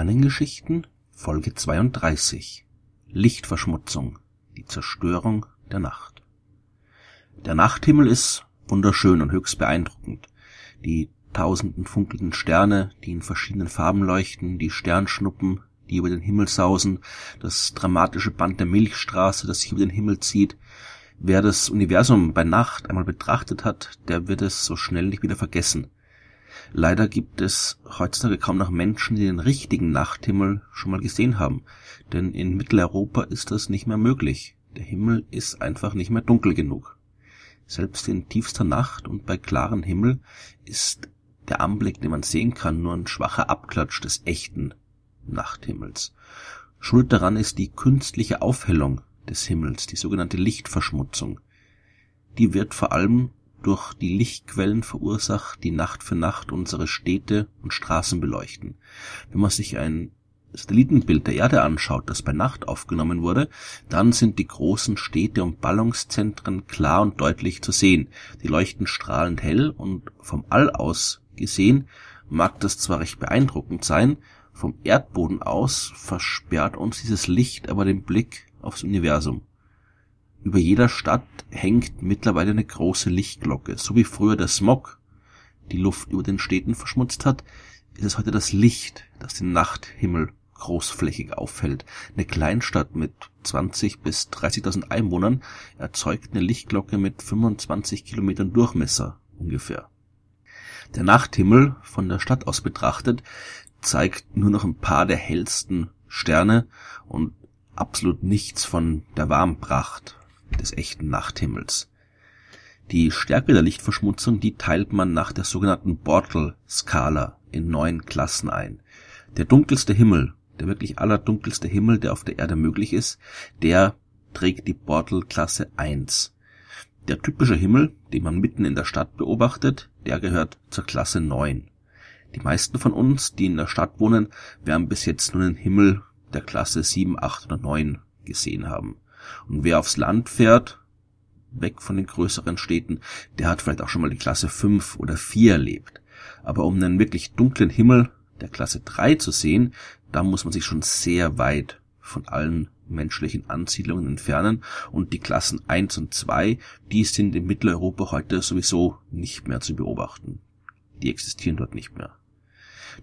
Sternengeschichten Folge 32 Lichtverschmutzung Die Zerstörung der Nacht Der Nachthimmel ist wunderschön und höchst beeindruckend. Die tausenden funkelnden Sterne, die in verschiedenen Farben leuchten, die Sternschnuppen, die über den Himmel sausen, das dramatische Band der Milchstraße, das sich über den Himmel zieht. Wer das Universum bei Nacht einmal betrachtet hat, der wird es so schnell nicht wieder vergessen. Leider gibt es heutzutage kaum noch Menschen, die den richtigen Nachthimmel schon mal gesehen haben, denn in Mitteleuropa ist das nicht mehr möglich. Der Himmel ist einfach nicht mehr dunkel genug. Selbst in tiefster Nacht und bei klarem Himmel ist der Anblick, den man sehen kann, nur ein schwacher Abklatsch des echten Nachthimmels. Schuld daran ist die künstliche Aufhellung des Himmels, die sogenannte Lichtverschmutzung. Die wird vor allem durch die Lichtquellen verursacht, die Nacht für Nacht unsere Städte und Straßen beleuchten. Wenn man sich ein Satellitenbild der Erde anschaut, das bei Nacht aufgenommen wurde, dann sind die großen Städte und Ballungszentren klar und deutlich zu sehen. Die leuchten strahlend hell und vom All aus gesehen mag das zwar recht beeindruckend sein, vom Erdboden aus versperrt uns dieses Licht aber den Blick aufs Universum. Über jeder Stadt hängt mittlerweile eine große Lichtglocke. So wie früher der Smog die Luft über den Städten verschmutzt hat, ist es heute das Licht, das den Nachthimmel großflächig auffällt. Eine Kleinstadt mit 20 bis 30.000 Einwohnern erzeugt eine Lichtglocke mit 25 Kilometern Durchmesser ungefähr. Der Nachthimmel von der Stadt aus betrachtet zeigt nur noch ein paar der hellsten Sterne und absolut nichts von der Warmpracht des echten Nachthimmels. Die Stärke der Lichtverschmutzung, die teilt man nach der sogenannten Bortle-Skala in neun Klassen ein. Der dunkelste Himmel, der wirklich allerdunkelste Himmel, der auf der Erde möglich ist, der trägt die Bortle-Klasse 1. Der typische Himmel, den man mitten in der Stadt beobachtet, der gehört zur Klasse 9. Die meisten von uns, die in der Stadt wohnen, werden bis jetzt nur den Himmel der Klasse 7, 8 oder 9 gesehen haben. Und wer aufs Land fährt, weg von den größeren Städten, der hat vielleicht auch schon mal die Klasse 5 oder 4 erlebt. Aber um einen wirklich dunklen Himmel der Klasse 3 zu sehen, da muss man sich schon sehr weit von allen menschlichen Ansiedlungen entfernen und die Klassen 1 und 2, die sind in Mitteleuropa heute sowieso nicht mehr zu beobachten. Die existieren dort nicht mehr.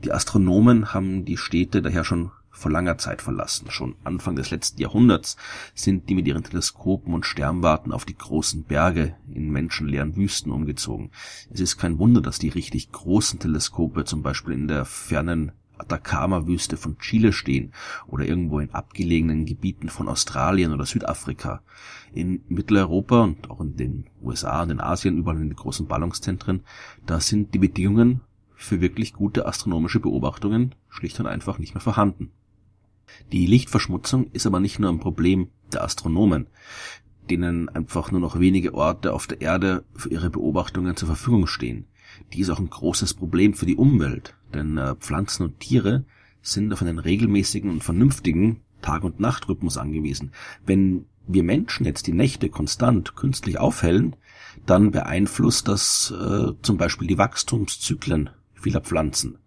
Die Astronomen haben die Städte daher schon vor langer Zeit verlassen. Schon Anfang des letzten Jahrhunderts sind die mit ihren Teleskopen und Sternwarten auf die großen Berge in menschenleeren Wüsten umgezogen. Es ist kein Wunder, dass die richtig großen Teleskope zum Beispiel in der fernen Atacama-Wüste von Chile stehen oder irgendwo in abgelegenen Gebieten von Australien oder Südafrika. In Mitteleuropa und auch in den USA und in Asien, überall in den großen Ballungszentren, da sind die Bedingungen für wirklich gute astronomische Beobachtungen schlicht und einfach nicht mehr vorhanden. Die Lichtverschmutzung ist aber nicht nur ein Problem der Astronomen, denen einfach nur noch wenige Orte auf der Erde für ihre Beobachtungen zur Verfügung stehen. Die ist auch ein großes Problem für die Umwelt, denn äh, Pflanzen und Tiere sind auf einen regelmäßigen und vernünftigen Tag- und Nachtrhythmus angewiesen. Wenn wir Menschen jetzt die Nächte konstant künstlich aufhellen, dann beeinflusst das äh, zum Beispiel die Wachstumszyklen vieler Pflanzen.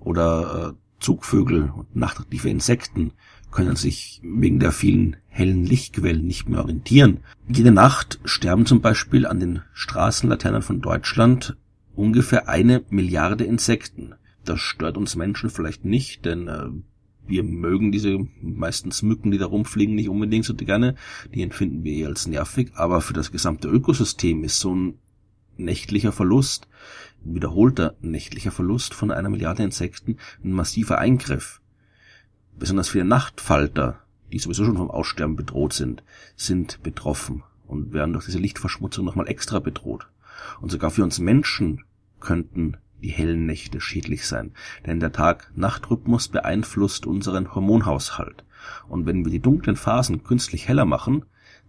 Oder äh, Zugvögel und nachtaktive Insekten können sich wegen der vielen hellen Lichtquellen nicht mehr orientieren. Jede Nacht sterben zum Beispiel an den Straßenlaternen von Deutschland ungefähr eine Milliarde Insekten. Das stört uns Menschen vielleicht nicht, denn äh, wir mögen diese meistens Mücken, die da rumfliegen, nicht unbedingt so gerne. Die empfinden wir eher als nervig, aber für das gesamte Ökosystem ist so ein nächtlicher Verlust wiederholter nächtlicher Verlust von einer Milliarde Insekten ein massiver Eingriff. Besonders viele Nachtfalter, die sowieso schon vom Aussterben bedroht sind, sind betroffen und werden durch diese Lichtverschmutzung nochmal extra bedroht. Und sogar für uns Menschen könnten die hellen Nächte schädlich sein, denn der Tag-Nacht-Rhythmus beeinflusst unseren Hormonhaushalt. Und wenn wir die dunklen Phasen künstlich heller machen,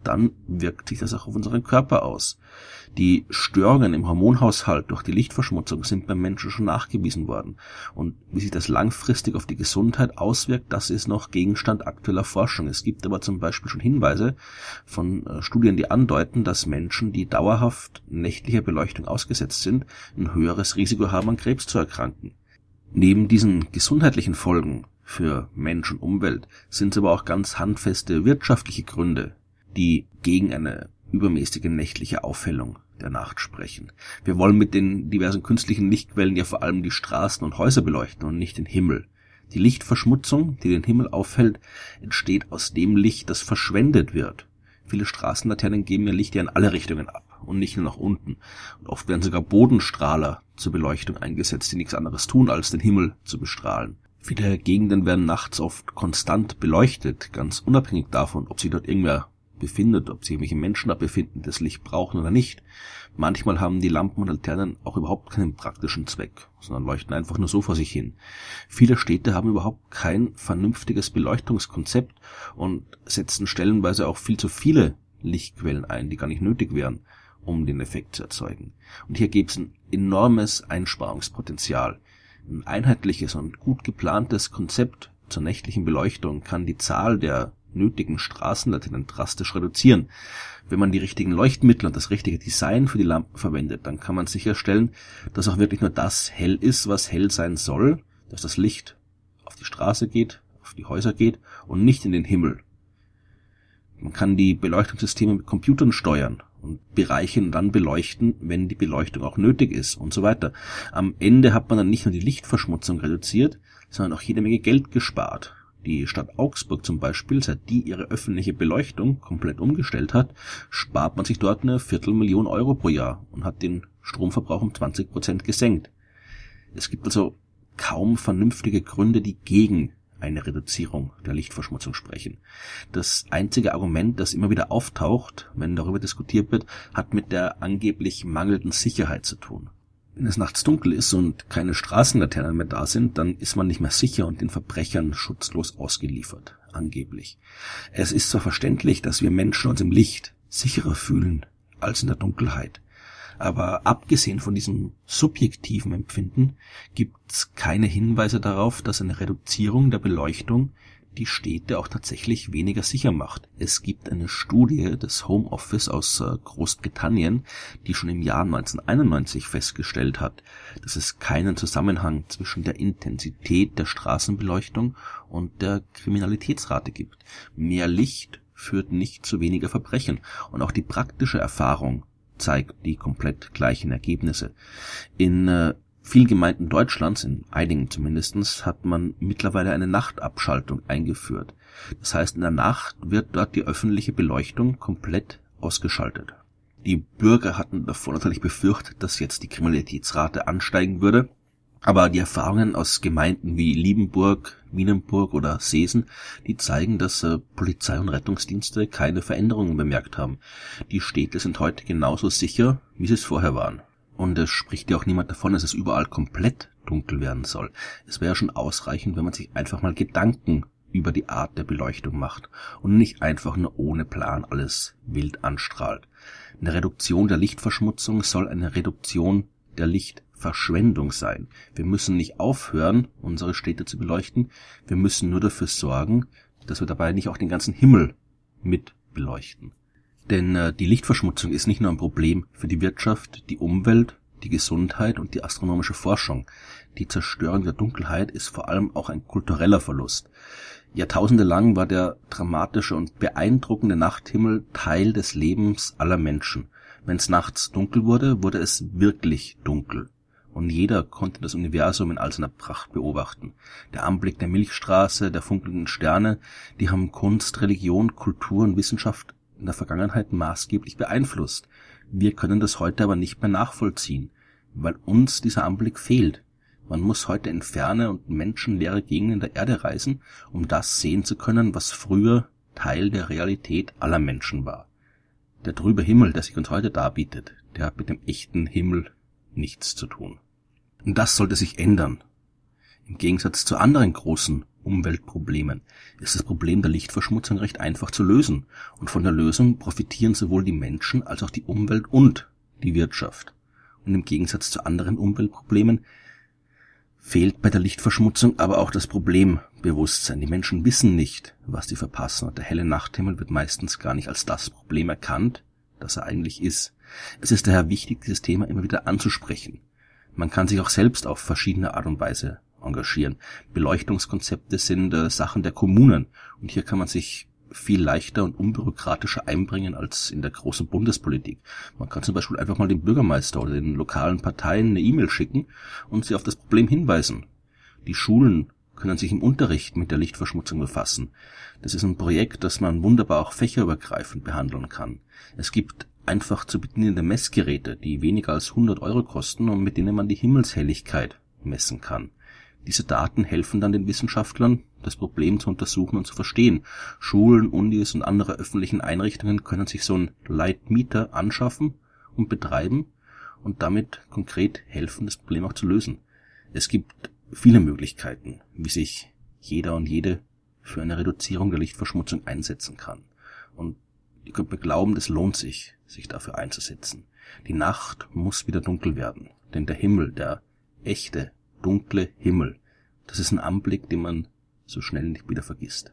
dann wirkt sich das auch auf unseren Körper aus. Die Störungen im Hormonhaushalt durch die Lichtverschmutzung sind beim Menschen schon nachgewiesen worden. Und wie sich das langfristig auf die Gesundheit auswirkt, das ist noch Gegenstand aktueller Forschung. Es gibt aber zum Beispiel schon Hinweise von äh, Studien, die andeuten, dass Menschen, die dauerhaft nächtlicher Beleuchtung ausgesetzt sind, ein höheres Risiko haben, an Krebs zu erkranken. Neben diesen gesundheitlichen Folgen für Mensch und Umwelt sind es aber auch ganz handfeste wirtschaftliche Gründe, die gegen eine übermäßige nächtliche Aufhellung der Nacht sprechen. Wir wollen mit den diversen künstlichen Lichtquellen ja vor allem die Straßen und Häuser beleuchten und nicht den Himmel. Die Lichtverschmutzung, die den Himmel aufhält, entsteht aus dem Licht, das verschwendet wird. Viele Straßenlaternen geben ihr Licht ja in alle Richtungen ab und nicht nur nach unten. Und oft werden sogar Bodenstrahler zur Beleuchtung eingesetzt, die nichts anderes tun, als den Himmel zu bestrahlen. Viele Gegenden werden nachts oft konstant beleuchtet, ganz unabhängig davon, ob sich dort irgendwer befindet, ob sich irgendwelche Menschen da befinden, das Licht brauchen oder nicht. Manchmal haben die Lampen und Laternen auch überhaupt keinen praktischen Zweck, sondern leuchten einfach nur so vor sich hin. Viele Städte haben überhaupt kein vernünftiges Beleuchtungskonzept und setzen stellenweise auch viel zu viele Lichtquellen ein, die gar nicht nötig wären, um den Effekt zu erzeugen. Und hier gäbe es ein enormes Einsparungspotenzial. Ein einheitliches und gut geplantes Konzept zur nächtlichen Beleuchtung kann die Zahl der nötigen Straßenlaternen drastisch reduzieren. Wenn man die richtigen Leuchtmittel und das richtige Design für die Lampen verwendet, dann kann man sicherstellen, dass auch wirklich nur das hell ist, was hell sein soll, dass das Licht auf die Straße geht, auf die Häuser geht und nicht in den Himmel. Man kann die Beleuchtungssysteme mit Computern steuern und Bereiche dann beleuchten, wenn die Beleuchtung auch nötig ist und so weiter. Am Ende hat man dann nicht nur die Lichtverschmutzung reduziert, sondern auch jede Menge Geld gespart. Die Stadt Augsburg zum Beispiel, seit die ihre öffentliche Beleuchtung komplett umgestellt hat, spart man sich dort eine Viertelmillion Euro pro Jahr und hat den Stromverbrauch um 20 Prozent gesenkt. Es gibt also kaum vernünftige Gründe, die gegen eine Reduzierung der Lichtverschmutzung sprechen. Das einzige Argument, das immer wieder auftaucht, wenn darüber diskutiert wird, hat mit der angeblich mangelnden Sicherheit zu tun. Wenn es nachts dunkel ist und keine Straßenlaternen mehr da sind, dann ist man nicht mehr sicher und den Verbrechern schutzlos ausgeliefert, angeblich. Es ist zwar verständlich, dass wir Menschen uns im Licht sicherer fühlen als in der Dunkelheit, aber abgesehen von diesem subjektiven Empfinden gibt's keine Hinweise darauf, dass eine Reduzierung der Beleuchtung die Städte auch tatsächlich weniger sicher macht. Es gibt eine Studie des Home Office aus äh, Großbritannien, die schon im Jahr 1991 festgestellt hat, dass es keinen Zusammenhang zwischen der Intensität der Straßenbeleuchtung und der Kriminalitätsrate gibt. Mehr Licht führt nicht zu weniger Verbrechen und auch die praktische Erfahrung zeigt die komplett gleichen Ergebnisse. In äh, vielen Gemeinden Deutschlands, in einigen zumindestens, hat man mittlerweile eine Nachtabschaltung eingeführt. Das heißt, in der Nacht wird dort die öffentliche Beleuchtung komplett ausgeschaltet. Die Bürger hatten davor natürlich befürchtet, dass jetzt die Kriminalitätsrate ansteigen würde. Aber die Erfahrungen aus Gemeinden wie Liebenburg, Wienenburg oder Seesen, die zeigen, dass äh, Polizei und Rettungsdienste keine Veränderungen bemerkt haben. Die Städte sind heute genauso sicher, wie sie es vorher waren. Und es spricht ja auch niemand davon, dass es überall komplett dunkel werden soll. Es wäre schon ausreichend, wenn man sich einfach mal Gedanken über die Art der Beleuchtung macht und nicht einfach nur ohne Plan alles wild anstrahlt. Eine Reduktion der Lichtverschmutzung soll eine Reduktion der Lichtverschwendung sein. Wir müssen nicht aufhören, unsere Städte zu beleuchten, wir müssen nur dafür sorgen, dass wir dabei nicht auch den ganzen Himmel mit beleuchten. Denn äh, die Lichtverschmutzung ist nicht nur ein Problem für die Wirtschaft, die Umwelt, die Gesundheit und die astronomische Forschung. Die Zerstörung der Dunkelheit ist vor allem auch ein kultureller Verlust. Jahrtausende lang war der dramatische und beeindruckende Nachthimmel Teil des Lebens aller Menschen. Wenn es nachts dunkel wurde, wurde es wirklich dunkel. Und jeder konnte das Universum in all seiner Pracht beobachten. Der Anblick der Milchstraße, der funkelnden Sterne, die haben Kunst, Religion, Kultur und Wissenschaft in der Vergangenheit maßgeblich beeinflusst. Wir können das heute aber nicht mehr nachvollziehen, weil uns dieser Anblick fehlt. Man muss heute in ferne und menschenleere Gegenden der Erde reisen, um das sehen zu können, was früher Teil der Realität aller Menschen war. Der trübe Himmel, der sich uns heute darbietet, der hat mit dem echten Himmel nichts zu tun. Und das sollte sich ändern. Im Gegensatz zu anderen großen Umweltproblemen ist das Problem der Lichtverschmutzung recht einfach zu lösen, und von der Lösung profitieren sowohl die Menschen als auch die Umwelt und die Wirtschaft. Und im Gegensatz zu anderen Umweltproblemen fehlt bei der Lichtverschmutzung aber auch das Problembewusstsein. Die Menschen wissen nicht, was sie verpassen, und der helle Nachthimmel wird meistens gar nicht als das Problem erkannt, das er eigentlich ist. Es ist daher wichtig, dieses Thema immer wieder anzusprechen. Man kann sich auch selbst auf verschiedene Art und Weise engagieren. Beleuchtungskonzepte sind äh, Sachen der Kommunen und hier kann man sich viel leichter und unbürokratischer einbringen als in der großen Bundespolitik. Man kann zum Beispiel einfach mal dem Bürgermeister oder den lokalen Parteien eine E-Mail schicken und sie auf das Problem hinweisen. Die Schulen können sich im Unterricht mit der Lichtverschmutzung befassen. Das ist ein Projekt, das man wunderbar auch fächerübergreifend behandeln kann. Es gibt einfach zu bedienende Messgeräte, die weniger als 100 Euro kosten und mit denen man die Himmelshelligkeit messen kann. Diese Daten helfen dann den Wissenschaftlern, das Problem zu untersuchen und zu verstehen. Schulen, Unis und andere öffentlichen Einrichtungen können sich so ein Lightmeter anschaffen und betreiben und damit konkret helfen, das Problem auch zu lösen. Es gibt viele Möglichkeiten, wie sich jeder und jede für eine Reduzierung der Lichtverschmutzung einsetzen kann. Und ihr könnt mir glauben, es lohnt sich, sich dafür einzusetzen. Die Nacht muss wieder dunkel werden, denn der Himmel, der echte, dunkle Himmel, das ist ein Anblick, den man so schnell nicht wieder vergisst.